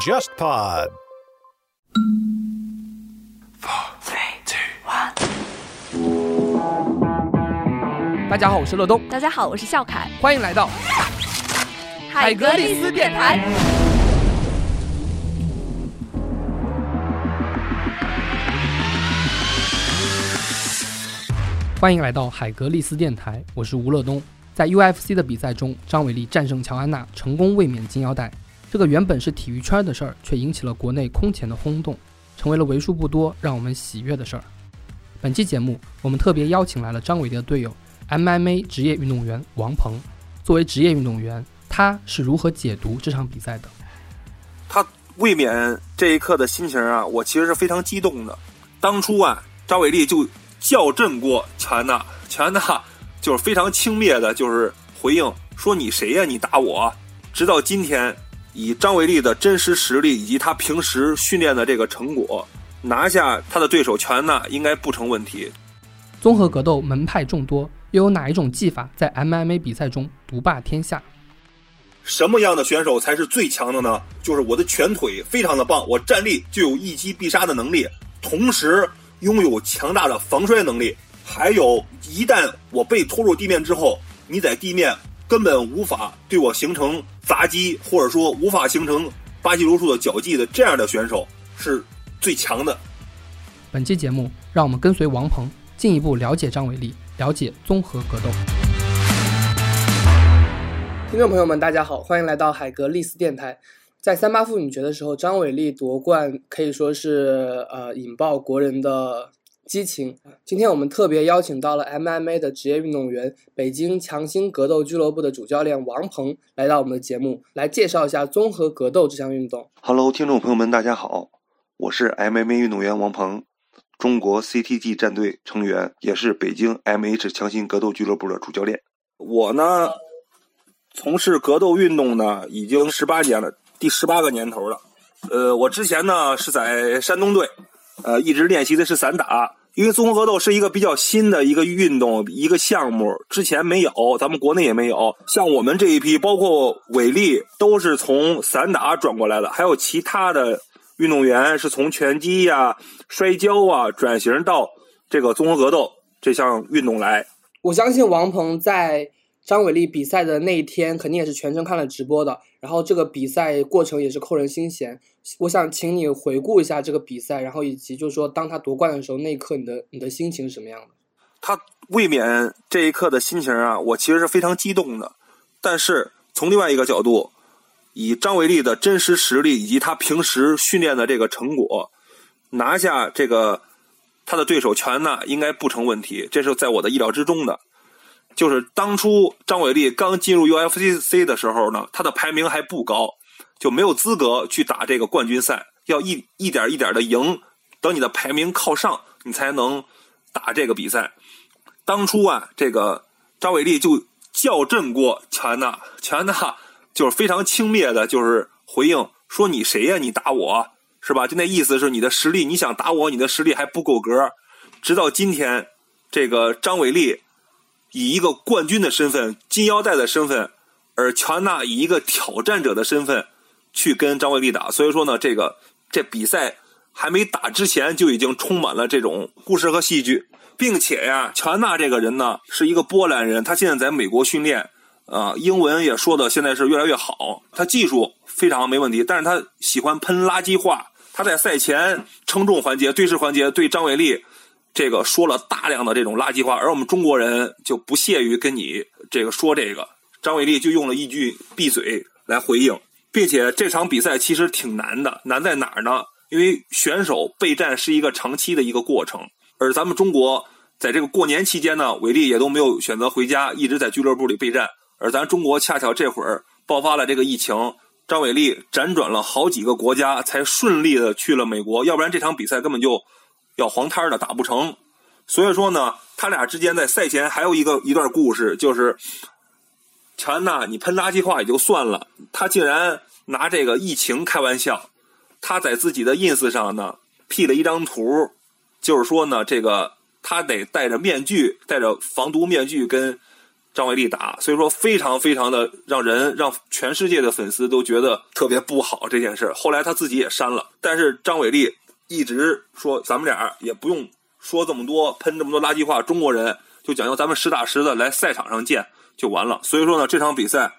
JustPod。大家好，我是乐东，大家好，我是笑凯，欢迎来到海格力斯电台。欢迎来到海格力斯电台，我是吴乐东。在 UFC 的比赛中，张伟丽战胜乔安娜，成功卫冕金腰带。这个原本是体育圈的事儿，却引起了国内空前的轰动，成为了为数不多让我们喜悦的事儿。本期节目，我们特别邀请来了张伟丽的队友 MMA 职业运动员王鹏。作为职业运动员，他是如何解读这场比赛的？他卫冕这一刻的心情啊，我其实是非常激动的。当初啊，张伟丽就校正过乔安娜，乔安娜就是非常轻蔑的，就是回应说：“你谁呀？你打我！”直到今天，以张伟丽的真实实力以及他平时训练的这个成果，拿下他的对手乔安娜应该不成问题。综合格斗门派众多，又有哪一种技法在 MMA 比赛中独霸天下？什么样的选手才是最强的呢？就是我的拳腿非常的棒，我站立就有一击必杀的能力，同时拥有强大的防摔能力。还有，一旦我被拖入地面之后，你在地面根本无法对我形成砸击，或者说无法形成巴西柔术的脚技的这样的选手是最强的。本期节目，让我们跟随王鹏进一步了解张伟丽，了解综合格斗。听众朋友们，大家好，欢迎来到海格力斯电台。在三八妇女节的时候，张伟丽夺冠可以说是呃引爆国人的激情。今天我们特别邀请到了 MMA 的职业运动员、北京强兴格斗俱乐部的主教练王鹏来到我们的节目，来介绍一下综合格斗这项运动。Hello，听众朋友们，大家好，我是 MMA 运动员王鹏，中国 CTG 战队成员，也是北京 MH 强兴格斗俱乐部的主教练。我呢，从事格斗运动呢已经十八年了，第十八个年头了。呃，我之前呢是在山东队，呃，一直练习的是散打。因为综合格斗是一个比较新的一个运动，一个项目，之前没有，咱们国内也没有。像我们这一批，包括伟力，都是从散打转过来的，还有其他的运动员是从拳击呀、摔跤啊转型到这个综合格斗这项运动来。我相信王鹏在张伟丽比赛的那一天，肯定也是全程看了直播的。然后这个比赛过程也是扣人心弦。我想请你回顾一下这个比赛，然后以及就是说，当他夺冠的时候，那一刻你的你的心情是什么样的？他卫冕这一刻的心情啊，我其实是非常激动的。但是从另外一个角度，以张伟丽的真实实力以及他平时训练的这个成果，拿下这个他的对手乔安娜应该不成问题，这是在我的意料之中的。就是当初张伟丽刚进入 UFC 的时候呢，他的排名还不高，就没有资格去打这个冠军赛，要一一点一点的赢，等你的排名靠上，你才能打这个比赛。当初啊，这个张伟丽就校正过乔安娜，乔安娜就是非常轻蔑的，就是回应说：“你谁呀？你打我是吧？”就那意思是你的实力，你想打我，你的实力还不够格。直到今天，这个张伟丽以一个冠军的身份、金腰带的身份，而乔安娜以一个挑战者的身份去跟张伟丽打。所以说呢，这个这比赛还没打之前就已经充满了这种故事和戏剧。并且呀，乔安娜这个人呢是一个波兰人，他现在在美国训练，啊、英文也说的现在是越来越好，他技术非常没问题，但是他喜欢喷垃圾话。他在赛前称重环节、对视环节对张伟丽这个说了大量的这种垃圾话，而我们中国人就不屑于跟你这个说这个。张伟丽就用了一句“闭嘴”来回应，并且这场比赛其实挺难的，难在哪儿呢？因为选手备战是一个长期的一个过程。而咱们中国在这个过年期间呢，伟丽也都没有选择回家，一直在俱乐部里备战。而咱中国恰巧这会儿爆发了这个疫情，张伟丽辗转了好几个国家，才顺利的去了美国，要不然这场比赛根本就要黄摊的，打不成。所以说呢，他俩之间在赛前还有一个一段故事，就是乔安娜，你喷垃圾话也就算了，他竟然拿这个疫情开玩笑。他在自己的 ins 上呢 P 了一张图，就是说呢，这个他得戴着面具，戴着防毒面具跟张伟丽打，所以说非常非常的让人让全世界的粉丝都觉得特别不好这件事。后来他自己也删了，但是张伟丽一直说咱们俩也不用说这么多，喷这么多垃圾话，中国人就讲究咱们实打实的来赛场上见就完了。所以说呢，这场比赛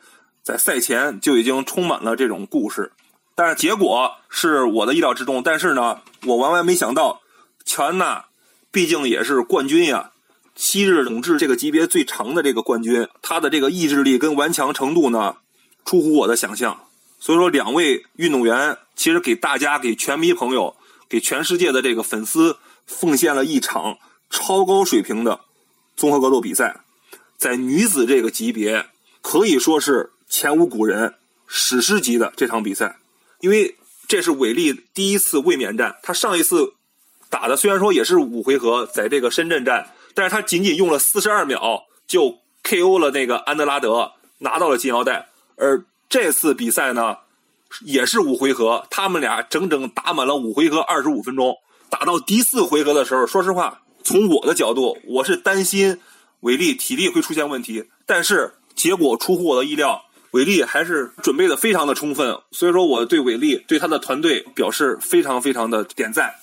在赛前就已经充满了这种故事，但是结果是我的意料之中。但是呢，我万万没想到，乔安娜毕竟也是冠军呀。昔日统治这个级别最长的这个冠军，他的这个意志力跟顽强程度呢，出乎我的想象。所以说，两位运动员其实给大家、给全迷朋友、给全世界的这个粉丝奉献了一场超高水平的综合格斗比赛。在女子这个级别，可以说是前无古人、史诗级的这场比赛。因为这是韦丽第一次卫冕战，她上一次打的虽然说也是五回合，在这个深圳站。但是他仅仅用了四十二秒就 KO 了那个安德拉德，拿到了金腰带。而这次比赛呢，也是五回合，他们俩整整打满了五回合二十五分钟。打到第四回合的时候，说实话，从我的角度，我是担心韦力体力会出现问题。但是结果出乎我的意料，韦力还是准备的非常的充分。所以说，我对韦力对他的团队表示非常非常的点赞。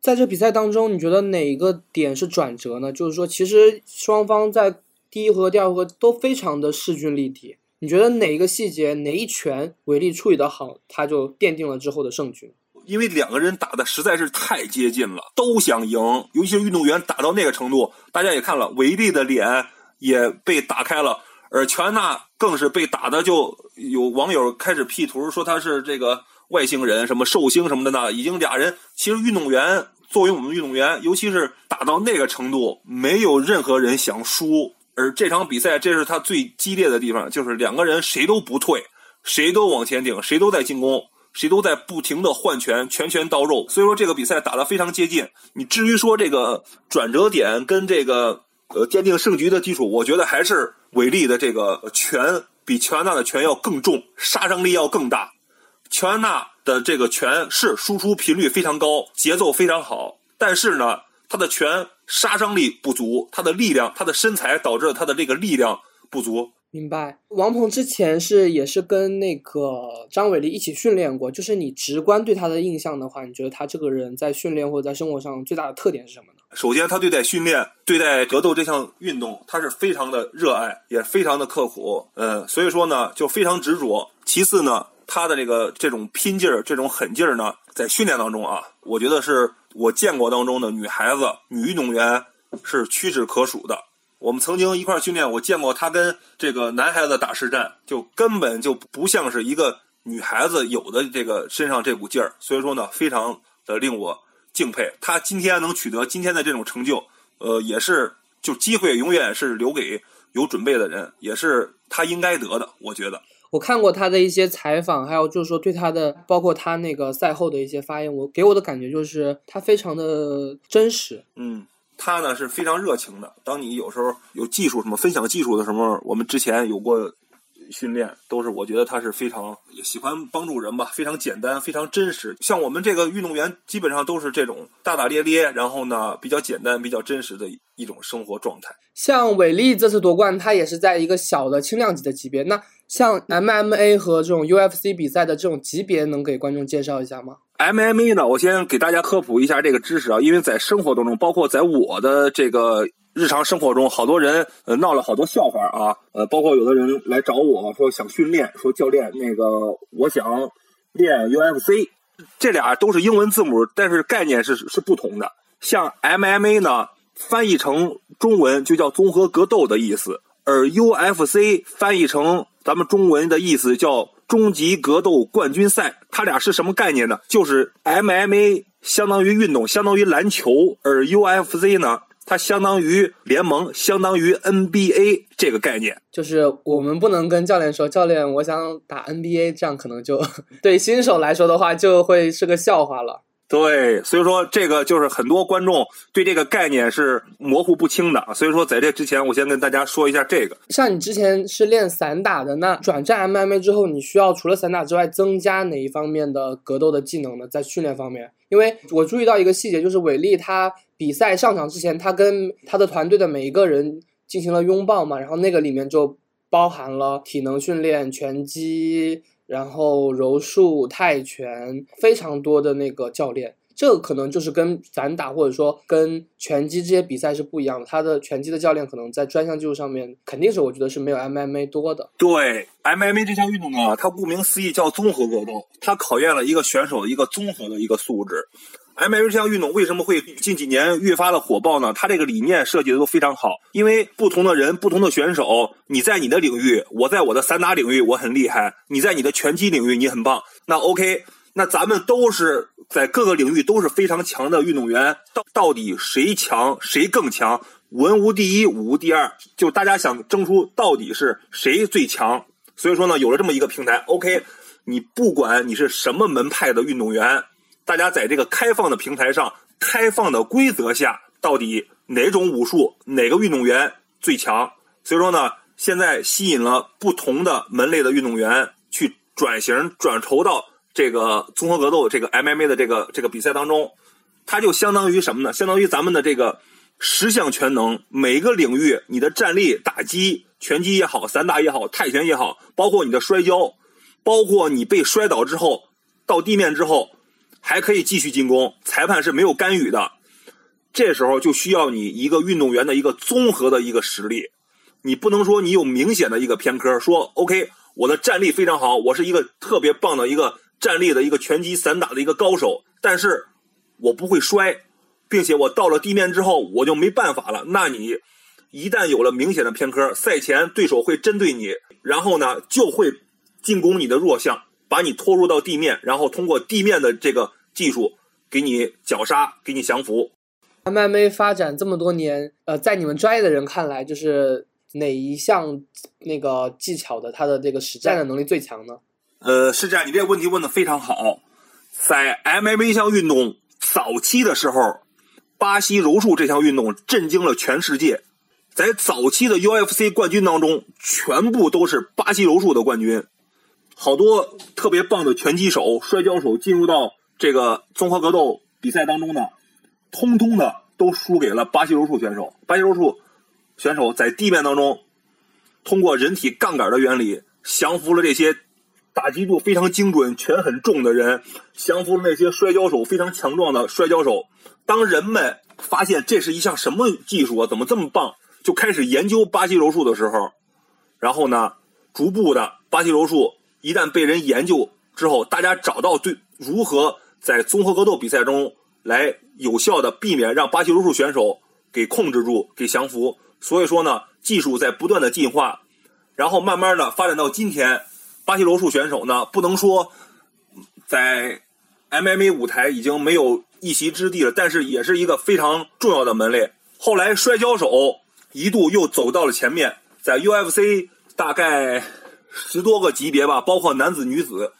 在这比赛当中，你觉得哪一个点是转折呢？就是说，其实双方在第一回合、第二回合都非常的势均力敌。你觉得哪一个细节、哪一拳韦力处理的好，他就奠定了之后的胜局？因为两个人打的实在是太接近了，都想赢。尤其是运动员打到那个程度，大家也看了，韦力的脸也被打开了，而乔安娜更是被打的，就有网友开始 P 图说他是这个。外星人什么寿星什么的呢？已经俩人，其实运动员作为我们运动员，尤其是打到那个程度，没有任何人想输。而这场比赛，这是他最激烈的地方，就是两个人谁都不退，谁都往前顶，谁都在进攻，谁都在不停的换拳，拳拳到肉。所以说这个比赛打得非常接近。你至于说这个转折点跟这个呃奠定胜局的基础，我觉得还是韦力的这个拳比乔安娜的拳要更重，杀伤力要更大。乔安娜的这个拳是输出频率非常高，节奏非常好，但是呢，她的拳杀伤力不足，他的力量，他的身材导致了他的这个力量不足。明白。王鹏之前是也是跟那个张伟丽一起训练过，就是你直观对他的印象的话，你觉得他这个人在训练或者在生活上最大的特点是什么呢？首先，他对待训练、对待格斗这项运动，他是非常的热爱，也非常的刻苦，嗯，所以说呢，就非常执着。其次呢。他的这个这种拼劲儿、这种狠劲儿呢，在训练当中啊，我觉得是我见过当中的女孩子、女运动员是屈指可数的。我们曾经一块儿训练，我见过她跟这个男孩子打实战，就根本就不像是一个女孩子有的这个身上这股劲儿。所以说呢，非常的令我敬佩。她今天能取得今天的这种成就，呃，也是就机会永远是留给有准备的人，也是她应该得的。我觉得。我看过他的一些采访，还有就是说对他的，包括他那个赛后的一些发言，我给我的感觉就是他非常的真实。嗯，他呢是非常热情的。当你有时候有技术什么分享技术的时候，我们之前有过。训练都是我觉得他是非常也喜欢帮助人吧，非常简单，非常真实。像我们这个运动员，基本上都是这种大大咧咧，然后呢比较简单、比较真实的一种生活状态。像伟力这次夺冠，他也是在一个小的轻量级的级别。那像 MMA 和这种 UFC 比赛的这种级别，能给观众介绍一下吗？MMA 呢，我先给大家科普一下这个知识啊，因为在生活当中，包括在我的这个。日常生活中，好多人呃闹了好多笑话啊，呃，包括有的人来找我说想训练，说教练那个我想练 UFC，这俩都是英文字母，但是概念是是不同的。像 MMA 呢，翻译成中文就叫综合格斗的意思，而 UFC 翻译成咱们中文的意思叫终极格斗冠军赛。它俩是什么概念呢？就是 MMA 相当于运动，相当于篮球，而 UFC 呢？它相当于联盟，相当于 NBA 这个概念，就是我们不能跟教练说，教练，我想打 NBA，这样可能就 对新手来说的话，就会是个笑话了。对，所以说这个就是很多观众对这个概念是模糊不清的。所以说在这之前，我先跟大家说一下这个。像你之前是练散打的，那转战 MMA 之后，你需要除了散打之外，增加哪一方面的格斗的技能呢？在训练方面，因为我注意到一个细节，就是伟力他比赛上场之前，他跟他的团队的每一个人进行了拥抱嘛，然后那个里面就包含了体能训练、拳击，然后柔术、泰拳，非常多的那个教练。这个可能就是跟散打或者说跟拳击这些比赛是不一样的。他的拳击的教练可能在专项技术上面肯定是我觉得是没有 MMA 多的。对，MMA 这项运动呢，它顾名思义叫综合格斗，它考验了一个选手的一个综合的一个素质。MMA 这项运动为什么会近几年越发的火爆呢？它这个理念设计的都非常好，因为不同的人、不同的选手，你在你的领域，我在我的散打领域我很厉害，你在你的拳击领域你很棒，那 OK。那咱们都是在各个领域都是非常强的运动员，到到底谁强谁更强？文无第一，武无第二，就大家想争出到底是谁最强。所以说呢，有了这么一个平台，OK，你不管你是什么门派的运动员，大家在这个开放的平台上、开放的规则下，到底哪种武术、哪个运动员最强？所以说呢，现在吸引了不同的门类的运动员去转型转筹到。这个综合格斗，这个 MMA 的这个这个比赛当中，它就相当于什么呢？相当于咱们的这个十项全能，每个领域你的站立、打击、拳击也好，散打也好，泰拳也好，包括你的摔跤，包括你被摔倒之后到地面之后还可以继续进攻，裁判是没有干预的。这时候就需要你一个运动员的一个综合的一个实力，你不能说你有明显的一个偏科，说 OK，我的站立非常好，我是一个特别棒的一个。站立的一个拳击散打的一个高手，但是我不会摔，并且我到了地面之后我就没办法了。那你一旦有了明显的偏科，赛前对手会针对你，然后呢就会进攻你的弱项，把你拖入到地面，然后通过地面的这个技术给你绞杀，给你降服。MMA 发展这么多年，呃，在你们专业的人看来，就是哪一项那个技巧的它的这个实战的能力最强呢？呃，是这样，你这个问题问的非常好。在 MMA 项运动早期的时候，巴西柔术这项运动震惊了全世界。在早期的 UFC 冠军当中，全部都是巴西柔术的冠军。好多特别棒的拳击手、摔跤手进入到这个综合格斗比赛当中呢，通通的都输给了巴西柔术选手。巴西柔术选手在地面当中，通过人体杠杆的原理降服了这些。打击度非常精准、拳很重的人，降服了那些摔跤手非常强壮的摔跤手。当人们发现这是一项什么技术啊，怎么这么棒，就开始研究巴西柔术的时候，然后呢，逐步的巴西柔术一旦被人研究之后，大家找到对如何在综合格斗比赛中来有效的避免让巴西柔术选手给控制住、给降服。所以说呢，技术在不断的进化，然后慢慢的发展到今天。巴西柔术选手呢，不能说在 MMA 舞台已经没有一席之地了，但是也是一个非常重要的门类。后来摔跤手一度又走到了前面，在 UFC 大概十多个级别吧，包括男子、女子，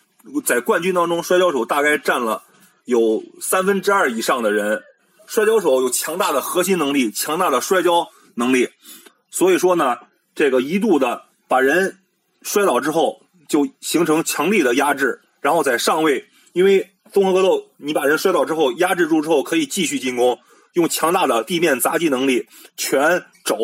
在冠军当中，摔跤手大概占了有三分之二以上的人。摔跤手有强大的核心能力，强大的摔跤能力，所以说呢，这个一度的把人摔倒之后。就形成强力的压制，然后在上位，因为综合格斗，你把人摔倒之后压制住之后，可以继续进攻，用强大的地面砸击能力，拳肘，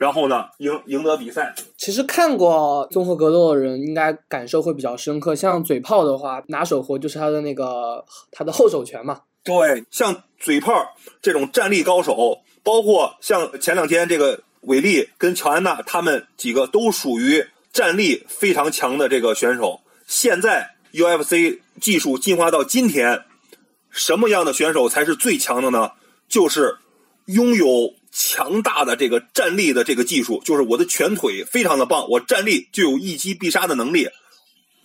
然后呢赢赢得比赛。其实看过综合格斗的人应该感受会比较深刻。像嘴炮的话，拿手活就是他的那个他的后手拳嘛。对，像嘴炮这种站立高手，包括像前两天这个韦利跟乔安娜他们几个都属于。战力非常强的这个选手，现在 UFC 技术进化到今天，什么样的选手才是最强的呢？就是拥有强大的这个站立的这个技术，就是我的拳腿非常的棒，我站立就有一击必杀的能力，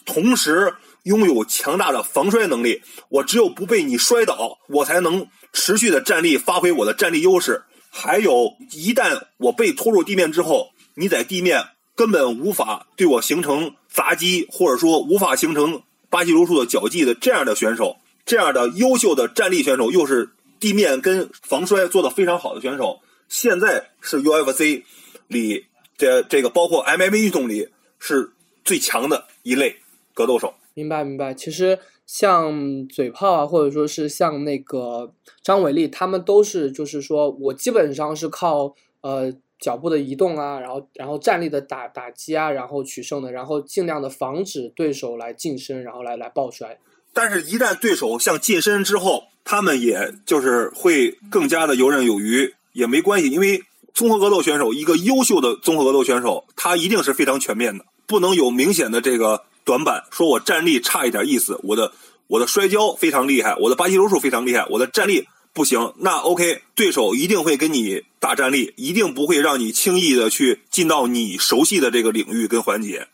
同时拥有强大的防摔能力。我只有不被你摔倒，我才能持续的站立，发挥我的站立优势。还有一旦我被拖入地面之后，你在地面。根本无法对我形成砸击，或者说无法形成巴西柔术的脚技的这样的选手，这样的优秀的站立选手，又是地面跟防摔做的非常好的选手，现在是 UFC 里这这个包括 MMA 运动里是最强的一类格斗手。明白明白。其实像嘴炮啊，或者说是像那个张伟丽，他们都是就是说我基本上是靠呃。脚步的移动啊，然后然后站立的打打击啊，然后取胜的，然后尽量的防止对手来近身，然后来来抱摔。但是，一旦对手向近身之后，他们也就是会更加的游刃有余，也没关系，因为综合格斗选手一个优秀的综合格斗选手，他一定是非常全面的，不能有明显的这个短板，说我站立差一点意思，我的我的摔跤非常厉害，我的巴西柔术非常厉害，我的站立不行，那 OK，对手一定会跟你打站立，一定不会让你轻易的去进到你熟悉的这个领域跟环节，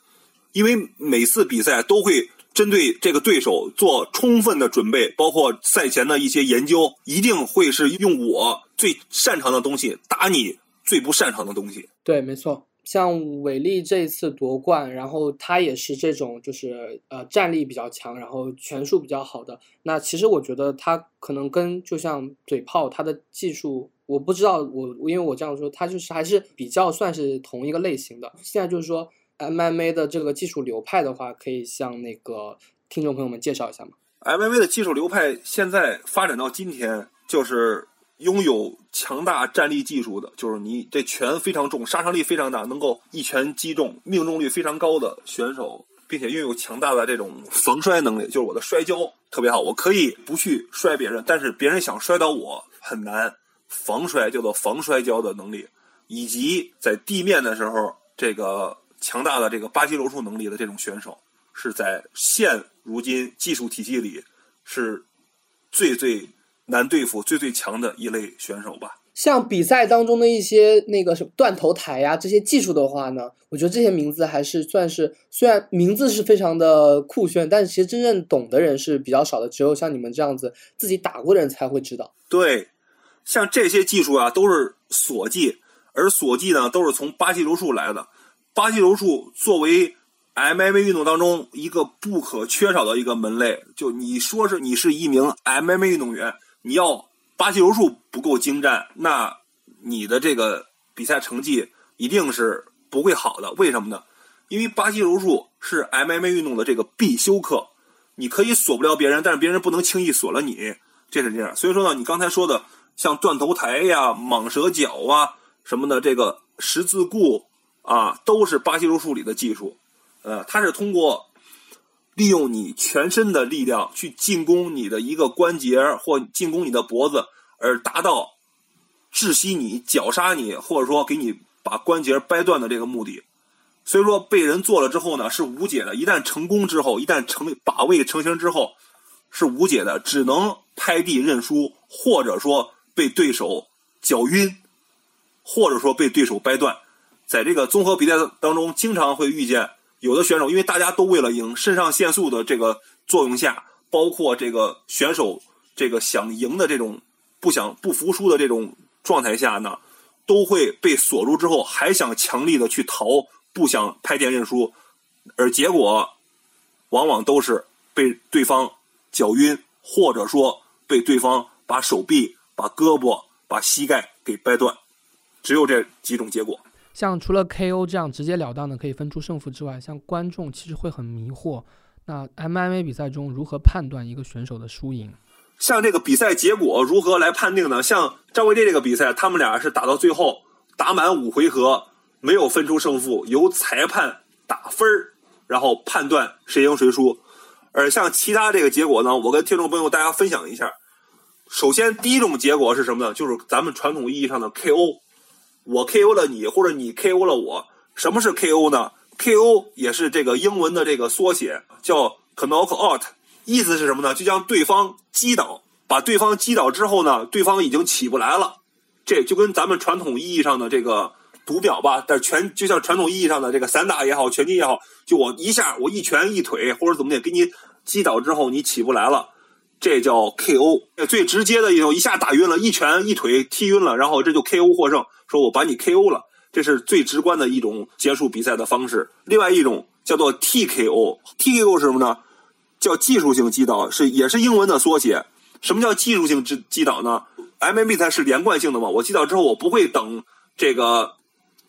因为每次比赛都会。针对这个对手做充分的准备，包括赛前的一些研究，一定会是用我最擅长的东西打你最不擅长的东西。对，没错。像韦力这一次夺冠，然后他也是这种，就是呃战力比较强，然后拳术比较好的。那其实我觉得他可能跟就像嘴炮，他的技术我不知道，我因为我这样说，他就是还是比较算是同一个类型的。现在就是说。MMA 的这个技术流派的话，可以向那个听众朋友们介绍一下吗？MMA 的技术流派现在发展到今天，就是拥有强大站立技术的，就是你这拳非常重，杀伤力非常大，能够一拳击中，命中率非常高的选手，并且拥有强大的这种防摔能力，就是我的摔跤特别好，我可以不去摔别人，但是别人想摔倒我很难，防摔叫做防摔跤的能力，以及在地面的时候这个。强大的这个巴西柔术能力的这种选手，是在现如今技术体系里是最最难对付、最最强的一类选手吧。像比赛当中的一些那个什么断头台呀这些技术的话呢，我觉得这些名字还是算是虽然名字是非常的酷炫，但是其实真正懂的人是比较少的，只有像你们这样子自己打过的人才会知道。对，像这些技术啊都是锁技，而锁技呢都是从巴西柔术来的。巴西柔术作为 MMA 运动当中一个不可缺少的一个门类，就你说是你是一名 MMA 运动员，你要巴西柔术不够精湛，那你的这个比赛成绩一定是不会好的。为什么呢？因为巴西柔术是 MMA 运动的这个必修课，你可以锁不了别人，但是别人不能轻易锁了你，这是这样。所以说呢，你刚才说的像断头台呀、蟒蛇脚啊什么的，这个十字固。啊，都是巴西柔术里的技术，呃，它是通过利用你全身的力量去进攻你的一个关节或进攻你的脖子，而达到窒息你、绞杀你，或者说给你把关节掰断的这个目的。所以说，被人做了之后呢，是无解的。一旦成功之后，一旦成把位成型之后，是无解的，只能拍地认输，或者说被对手绞晕，或者说被对手掰断。在这个综合比赛当中，经常会遇见有的选手，因为大家都为了赢，肾上腺素的这个作用下，包括这个选手这个想赢的这种不想不服输的这种状态下呢，都会被锁住之后，还想强力的去逃，不想拍电认输，而结果往往都是被对方搅晕，或者说被对方把手臂、把胳膊、把膝盖给掰断，只有这几种结果。像除了 KO 这样直截了当的可以分出胜负之外，像观众其实会很迷惑。那 MMA 比赛中如何判断一个选手的输赢？像这个比赛结果如何来判定呢？像张伟烈这个比赛，他们俩是打到最后打满五回合没有分出胜负，由裁判打分儿，然后判断谁赢谁输。而像其他这个结果呢，我跟听众朋友大家分享一下。首先，第一种结果是什么呢？就是咱们传统意义上的 KO。我 KO 了你，或者你 KO 了我。什么是 KO 呢？KO 也是这个英文的这个缩写，叫 knock out。意思是什么呢？就将对方击倒，把对方击倒之后呢，对方已经起不来了。这就跟咱们传统意义上的这个读表吧，但全就像传统意义上的这个散打也好，拳击也好，就我一下我一拳一腿或者怎么的给你击倒之后，你起不来了。这叫 KO，最直接的一种，一下打晕了，一拳一腿踢晕了，然后这就 KO 获胜。说我把你 KO 了，这是最直观的一种结束比赛的方式。另外一种叫做 TKO，TKO 是什么呢？叫技术性击倒，是也是英文的缩写。什么叫技术性击击倒呢？MMA 比赛是连贯性的嘛？我击倒之后，我不会等这个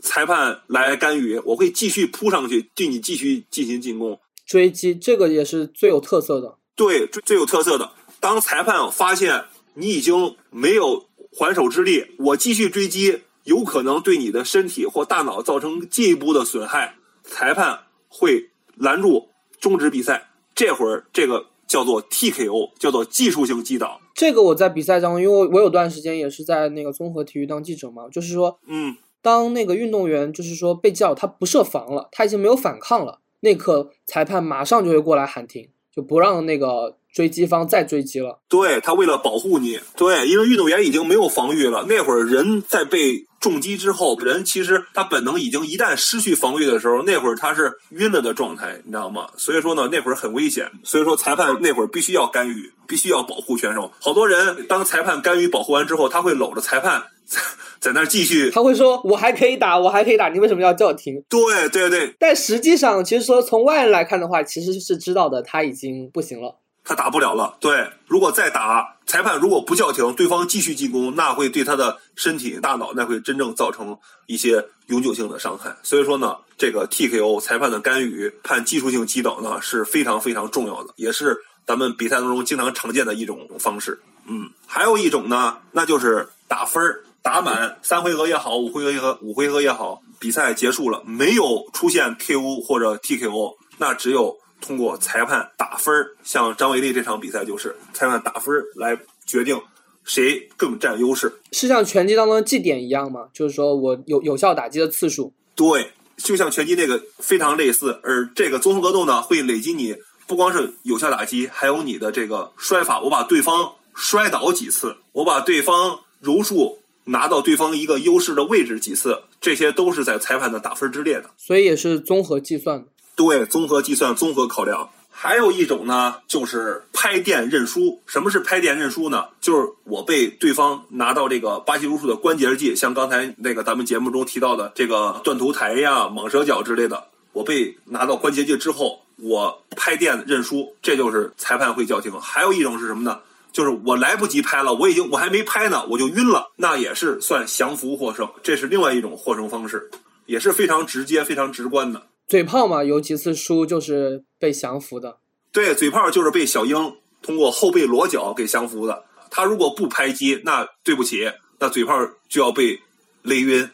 裁判来干预，我会继续扑上去，对你继续进行进攻追击。这个也是最有特色的，对，最最有特色的。当裁判发现你已经没有还手之力，我继续追击，有可能对你的身体或大脑造成进一步的损害，裁判会拦住终止比赛。这会儿这个叫做 TKO，叫做技术性击倒。这个我在比赛当中，因为我有段时间也是在那个综合体育当记者嘛，就是说，嗯，当那个运动员就是说被叫他不设防了，他已经没有反抗了，那刻裁判马上就会过来喊停，就不让那个追击方再追击了。对他为了保护你，对，因为运动员已经没有防御了，那会儿人在被重击之后，人其实他本能已经一旦失去防御的时候，那会儿他是晕了的状态，你知道吗？所以说呢，那会儿很危险，所以说裁判那会儿必须要干预，必须要保护选手。好多人当裁判干预保护完之后，他会搂着裁判在在那儿继续。他会说：“我还可以打，我还可以打，你为什么要叫停对对对，？”但实际上，其实说从外人来看的话，其实是知道的，他已经不行了。他打不了了。对，如果再打，裁判如果不叫停，对方继续进攻，那会对他的身体、大脑，那会真正造成一些永久性的伤害。所以说呢，这个 TKO 裁判的干预判技术性击倒呢是非常非常重要的，也是咱们比赛当中经常常见的一种方式。嗯，还有一种呢，那就是打分儿，打满三回合也好，五回合五回合也好，比赛结束了，没有出现 KO 或者 TKO，那只有通过裁判打分儿，像张伟丽这场比赛就是裁判打分儿来决定谁更占优势。是像拳击当中的绩点一样吗？就是说我有有效打击的次数。对，就像拳击那个非常类似，而这个综合格斗呢，会累积你不光是有效打击，还有你的这个摔法。我把对方摔倒几次，我把对方柔术拿到对方一个优势的位置几次，这些都是在裁判的打分之列的。所以也是综合计算的。对，综合计算、综合考量。还有一种呢，就是拍电认输。什么是拍电认输呢？就是我被对方拿到这个巴西柔术的关节技，像刚才那个咱们节目中提到的这个断头台呀、蟒蛇脚之类的，我被拿到关节技之后，我拍电认输，这就是裁判会叫停。还有一种是什么呢？就是我来不及拍了，我已经我还没拍呢，我就晕了，那也是算降服获胜，这是另外一种获胜方式，也是非常直接、非常直观的。嘴炮嘛，有几次输就是被降服的。对，嘴炮就是被小鹰通过后背裸脚给降服的。他如果不拍击，那对不起，那嘴炮就要被勒晕，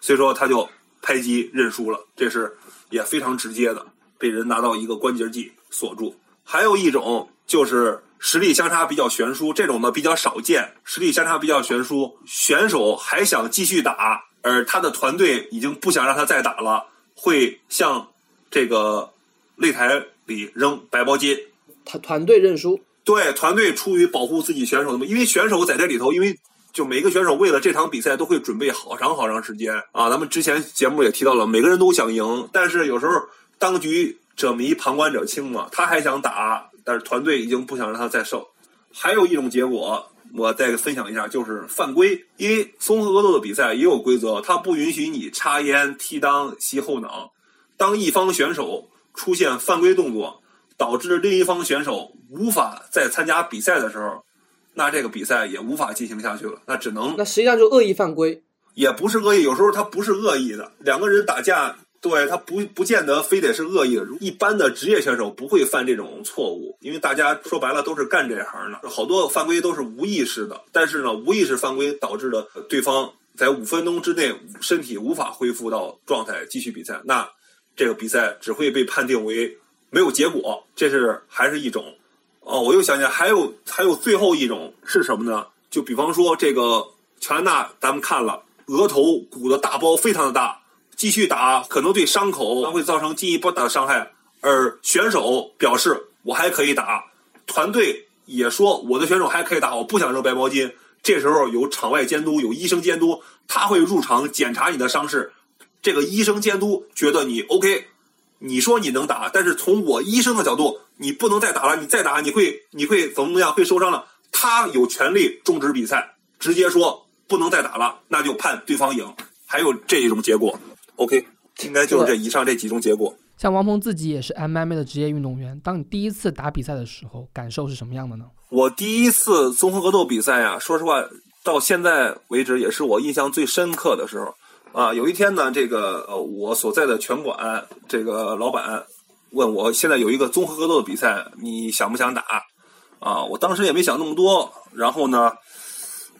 所以说他就拍击认输了。这是也非常直接的，被人拿到一个关节技锁住。还有一种就是实力相差比较悬殊，这种呢比较少见。实力相差比较悬殊，选手还想继续打，而他的团队已经不想让他再打了，会向这个擂台里扔白包巾。团团队认输，对，团队出于保护自己选手的嘛，因为选手在这里头，因为就每个选手为了这场比赛都会准备好长好长时间啊。咱们之前节目也提到了，每个人都想赢，但是有时候当局者迷，旁观者清嘛，他还想打，但是团队已经不想让他再受。还有一种结果，我再分享一下，就是犯规。因为综合格斗的比赛也有规则，它不允许你插烟、踢裆、吸后脑。当一方选手出现犯规动作，导致另一方选手无法再参加比赛的时候，那这个比赛也无法进行下去了，那只能那实际上就恶意犯规。也不是恶意，有时候他不是恶意的，两个人打架，对他不不见得非得是恶意的。一般的职业选手不会犯这种错误，因为大家说白了都是干这行的，好多犯规都是无意识的。但是呢，无意识犯规导致了对方在五分钟之内身体无法恢复到状态继续比赛，那这个比赛只会被判定为没有结果，这是还是一种。哦，我又想起来，还有还有最后一种是什么呢？就比方说这个乔安娜，咱们看了额头鼓的大包非常的大，继续打可能对伤口会造成进一步的伤害。而选手表示我还可以打，团队也说我的选手还可以打，我不想扔白毛巾。这时候有场外监督，有医生监督，他会入场检查你的伤势。这个医生监督觉得你 OK，你说你能打，但是从我医生的角度，你不能再打了，你再打你会你会怎么怎么样，会受伤了。他有权利终止比赛，直接说不能再打了，那就判对方赢。还有这一种结果，OK，应该就是这以上这几种结果。像王鹏自己也是 MMA 的职业运动员，当你第一次打比赛的时候，感受是什么样的呢？我第一次综合格斗比赛啊，说实话，到现在为止也是我印象最深刻的时候。啊，有一天呢，这个呃，我所在的拳馆这个老板问我，现在有一个综合格斗的比赛，你想不想打？啊，我当时也没想那么多，然后呢，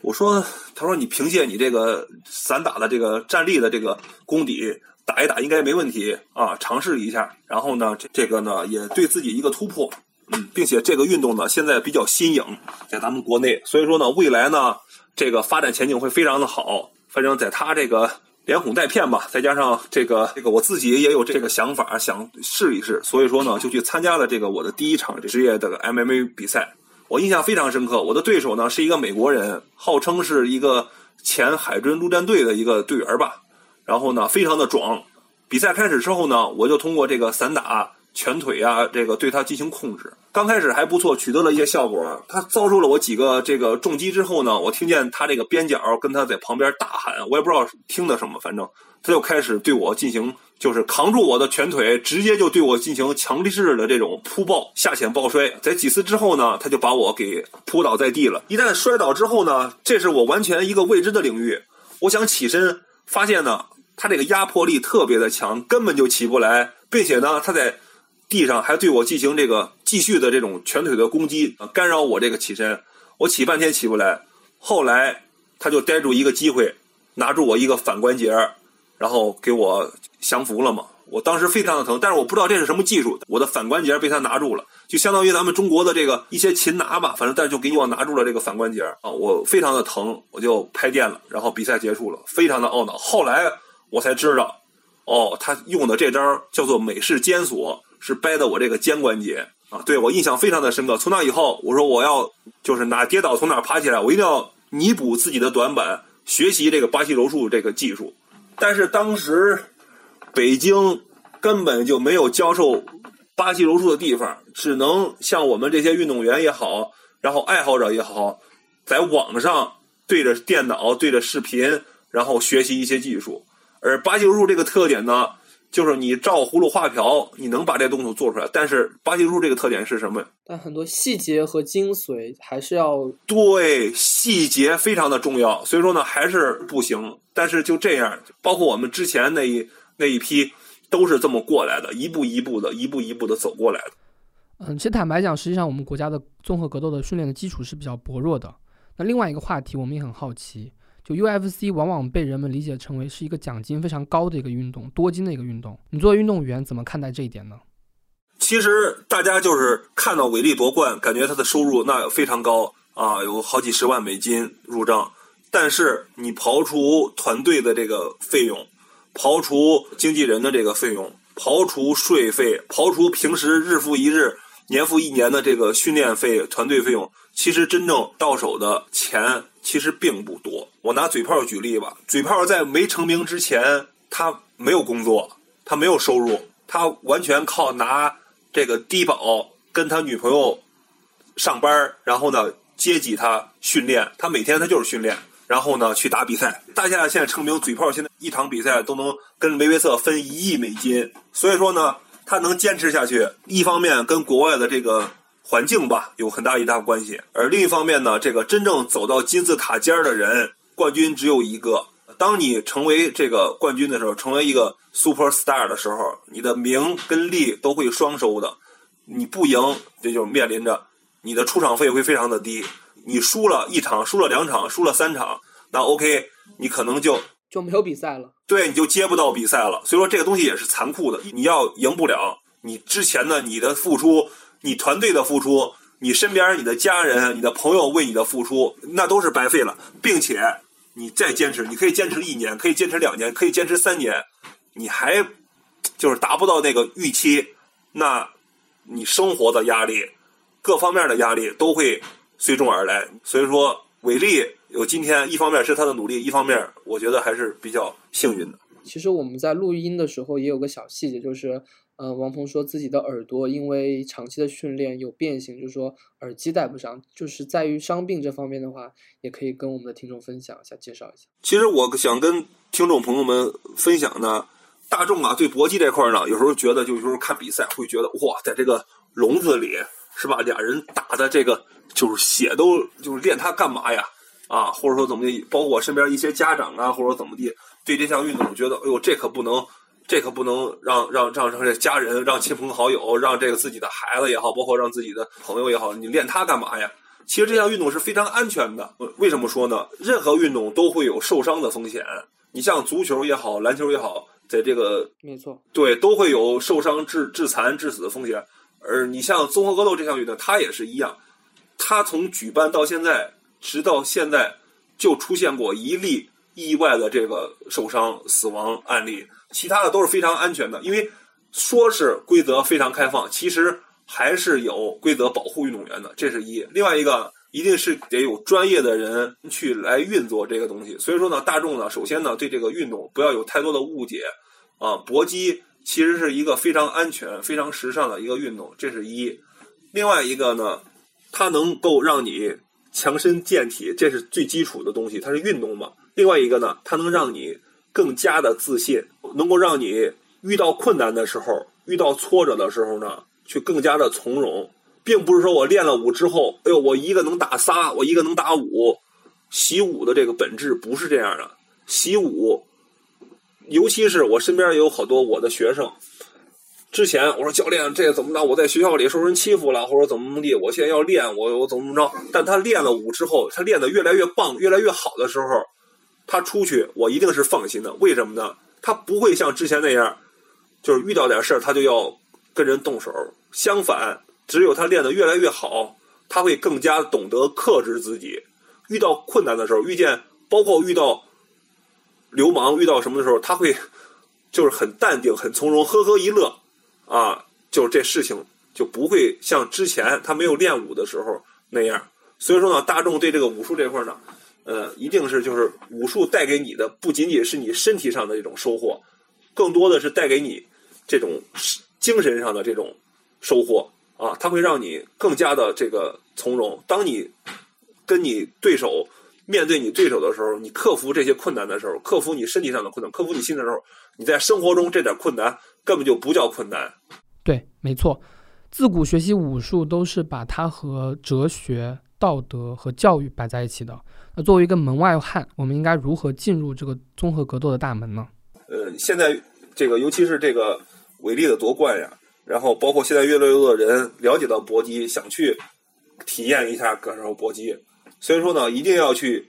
我说，他说你凭借你这个散打的这个站立的这个功底打一打应该没问题啊，尝试一下。然后呢，这这个呢也对自己一个突破，嗯，并且这个运动呢现在比较新颖，在咱们国内，所以说呢未来呢这个发展前景会非常的好。反正在他这个连哄带骗吧，再加上这个这个我自己也有这个想法，想试一试，所以说呢就去参加了这个我的第一场职业的 MMA 比赛。我印象非常深刻，我的对手呢是一个美国人，号称是一个前海军陆战队的一个队员吧。然后呢，非常的壮。比赛开始之后呢，我就通过这个散打、拳腿啊，这个对他进行控制。刚开始还不错，取得了一些效果。他遭受了我几个这个重击之后呢，我听见他这个边角跟他在旁边大喊，我也不知道听的什么，反正他就开始对我进行。就是扛住我的拳腿，直接就对我进行强力式的这种扑抱、下潜抱摔。在几次之后呢，他就把我给扑倒在地了。一旦摔倒之后呢，这是我完全一个未知的领域。我想起身，发现呢，他这个压迫力特别的强，根本就起不来，并且呢，他在地上还对我进行这个继续的这种拳腿的攻击，干扰我这个起身。我起半天起不来，后来他就逮住一个机会，拿住我一个反关节。然后给我降服了嘛？我当时非常的疼，但是我不知道这是什么技术，我的反关节被他拿住了，就相当于咱们中国的这个一些擒拿吧，反正但是就给我拿住了这个反关节啊，我非常的疼，我就拍电了，然后比赛结束了，非常的懊恼。后来我才知道，哦，他用的这招叫做美式肩锁，是掰的我这个肩关节啊，对我印象非常的深刻。从那以后，我说我要就是哪跌倒从哪爬起来，我一定要弥补自己的短板，学习这个巴西柔术这个技术。但是当时，北京根本就没有教授巴西柔术的地方，只能像我们这些运动员也好，然后爱好者也好，在网上对着电脑、对着视频，然后学习一些技术。而巴西柔术这个特点呢？就是你照葫芦画瓢，你能把这动作做出来。但是巴西柔术这个特点是什么？但很多细节和精髓还是要对细节非常的重要。所以说呢，还是不行。但是就这样，包括我们之前那一那一批，都是这么过来的，一步一步的，一步一步的走过来的。嗯，其实坦白讲，实际上我们国家的综合格斗的训练的基础是比较薄弱的。那另外一个话题，我们也很好奇。就 UFC 往往被人们理解成为是一个奖金非常高的一个运动，多金的一个运动。你作为运动员怎么看待这一点呢？其实大家就是看到伟力夺冠，感觉他的收入那非常高啊，有好几十万美金入账。但是你刨除团队的这个费用，刨除经纪人的这个费用，刨除税费，刨除平时日复一日、年复一年的这个训练费、团队费用，其实真正到手的钱。其实并不多。我拿嘴炮举例吧，嘴炮在没成名之前，他没有工作，他没有收入，他完全靠拿这个低保跟他女朋友上班，然后呢接济他训练。他每天他就是训练，然后呢去打比赛。大家现在成名，嘴炮现在一场比赛都能跟梅维瑟分一亿美金，所以说呢，他能坚持下去，一方面跟国外的这个。环境吧，有很大一大关系。而另一方面呢，这个真正走到金字塔尖儿的人，冠军只有一个。当你成为这个冠军的时候，成为一个 super star 的时候，你的名跟利都会双收的。你不赢，这就面临着你的出场费会非常的低。你输了一场，输了两场，输了三场，那 OK，你可能就就没有比赛了。对，你就接不到比赛了。所以说，这个东西也是残酷的。你要赢不了，你之前的你的付出。你团队的付出，你身边你的家人、你的朋友为你的付出，那都是白费了，并且你再坚持，你可以坚持一年，可以坚持两年，可以坚持三年，你还就是达不到那个预期，那你生活的压力、各方面的压力都会随众而来。所以说，伟力有今天，一方面是他的努力，一方面我觉得还是比较幸运的。其实我们在录音的时候也有个小细节，就是。呃，王鹏说自己的耳朵因为长期的训练有变形，就是说耳机戴不上，就是在于伤病这方面的话，也可以跟我们的听众分享一下，介绍一下。其实我想跟听众朋友们分享呢，大众啊对搏击这块呢，有时候觉得就有时候看比赛会觉得哇，在这个笼子里是吧，俩人打的这个就是血都就是练他干嘛呀？啊，或者说怎么的，包括我身边一些家长啊，或者怎么地，对这项运动觉得，哎呦，这可不能。这可不能让让让让这家人、让亲朋好友、让这个自己的孩子也好，包括让自己的朋友也好，你练它干嘛呀？其实这项运动是非常安全的。为什么说呢？任何运动都会有受伤的风险。你像足球也好，篮球也好，在这个没错，对都会有受伤、致致残、致死的风险。而你像综合格斗这项运动，它也是一样，它从举办到现在，直到现在就出现过一例意外的这个受伤、死亡案例，其他的都是非常安全的。因为说是规则非常开放，其实还是有规则保护运动员的，这是一。另外一个，一定是得有专业的人去来运作这个东西。所以说呢，大众呢，首先呢，对这个运动不要有太多的误解啊，搏击。其实是一个非常安全、非常时尚的一个运动，这是一。另外一个呢，它能够让你强身健体，这是最基础的东西，它是运动嘛。另外一个呢，它能让你更加的自信，能够让你遇到困难的时候、遇到挫折的时候呢，去更加的从容，并不是说我练了武之后，哎呦，我一个能打仨，我一个能打五。习武的这个本质不是这样的，习武。尤其是我身边也有好多我的学生，之前我说教练这怎么着？我在学校里受人欺负了，或者怎么怎么地？我现在要练，我我怎么怎么着？但他练了武之后，他练的越来越棒，越来越好的时候，他出去我一定是放心的。为什么呢？他不会像之前那样，就是遇到点事儿他就要跟人动手。相反，只有他练的越来越好，他会更加懂得克制自己。遇到困难的时候，遇见包括遇到。流氓遇到什么的时候，他会就是很淡定、很从容、呵呵一乐，啊，就是这事情就不会像之前他没有练武的时候那样。所以说呢，大众对这个武术这块呢，呃，一定是就是武术带给你的不仅仅是你身体上的这种收获，更多的是带给你这种精神上的这种收获啊，它会让你更加的这个从容。当你跟你对手。面对你对手的时候，你克服这些困难的时候，克服你身体上的困难，克服你心的时候，你在生活中这点困难根本就不叫困难。对，没错，自古学习武术都是把它和哲学、道德和教育摆在一起的。那作为一个门外汉，我们应该如何进入这个综合格斗的大门呢？呃，现在这个尤其是这个伟力的夺冠呀，然后包括现在越来越多的人了解到搏击，想去体验一下格斗搏击。所以说呢，一定要去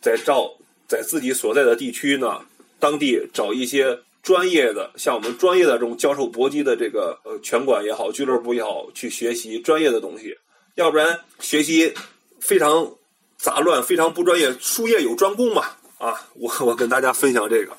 在照在自己所在的地区呢，当地找一些专业的，像我们专业的这种教授搏击的这个呃拳馆也好，俱乐部也好，去学习专业的东西。要不然学习非常杂乱，非常不专业，术业有专攻嘛啊！我我跟大家分享这个。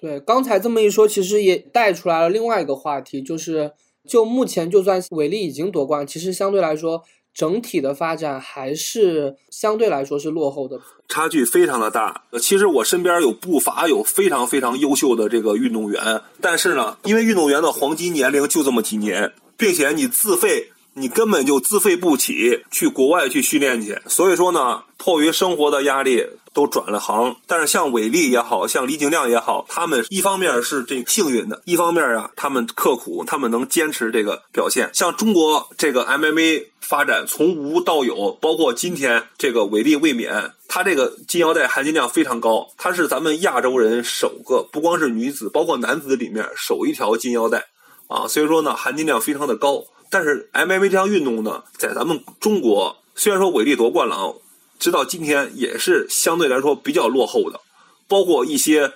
对，刚才这么一说，其实也带出来了另外一个话题，就是就目前就算伟力已经夺冠，其实相对来说。整体的发展还是相对来说是落后的，差距非常的大。其实我身边有不乏有非常非常优秀的这个运动员，但是呢，因为运动员的黄金年龄就这么几年，并且你自费。你根本就自费不起去国外去训练去，所以说呢，迫于生活的压力都转了行。但是像伟力也好像李景亮也好，他们一方面是这幸运的，一方面啊，他们刻苦，他们能坚持这个表现。像中国这个 MMA 发展从无到有，包括今天这个伟力卫冕，他这个金腰带含金量非常高，他是咱们亚洲人首个，不光是女子，包括男子里面首一条金腰带啊，所以说呢，含金量非常的高。但是 MMA 这项运动呢，在咱们中国虽然说伟力夺冠了啊，直到今天也是相对来说比较落后的，包括一些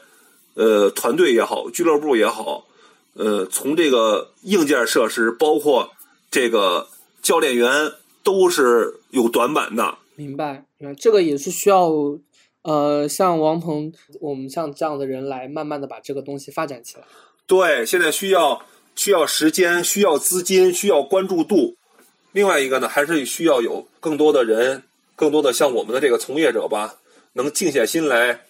呃团队也好，俱乐部也好，呃，从这个硬件设施，包括这个教练员都是有短板的。明白，这个也是需要呃，像王鹏，我们像这样的人来慢慢的把这个东西发展起来。对，现在需要。需要时间，需要资金，需要关注度。另外一个呢，还是需要有更多的人，更多的像我们的这个从业者吧，能静下心来，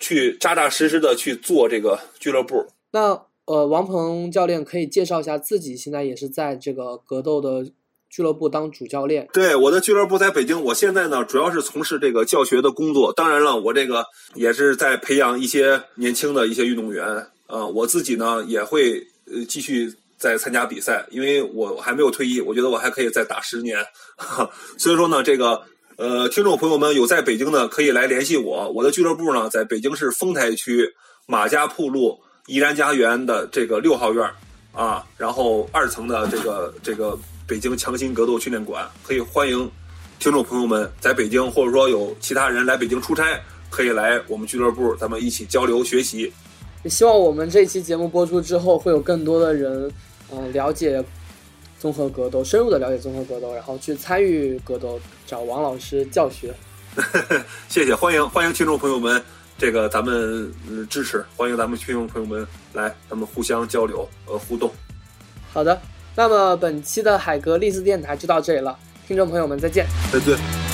去扎扎实实的去做这个俱乐部。那呃，王鹏教练可以介绍一下自己，现在也是在这个格斗的俱乐部当主教练。对，我的俱乐部在北京，我现在呢主要是从事这个教学的工作。当然了，我这个也是在培养一些年轻的一些运动员啊，我自己呢也会。呃，继续再参加比赛，因为我还没有退役，我觉得我还可以再打十年。所以说呢，这个呃，听众朋友们有在北京的可以来联系我。我的俱乐部呢，在北京市丰台区马家铺路怡然家园的这个六号院啊，然后二层的这个这个北京强心格斗训练馆，可以欢迎听众朋友们在北京，或者说有其他人来北京出差，可以来我们俱乐部，咱们一起交流学习。也希望我们这期节目播出之后，会有更多的人，嗯、了解综合格斗，深入的了解综合格斗，然后去参与格斗，找王老师教学。谢谢，欢迎欢迎听众朋友们，这个咱们嗯支持，欢迎咱们听众朋友们来，咱们互相交流呃互动。好的，那么本期的海格力斯电台就到这里了，听众朋友们再见。再见。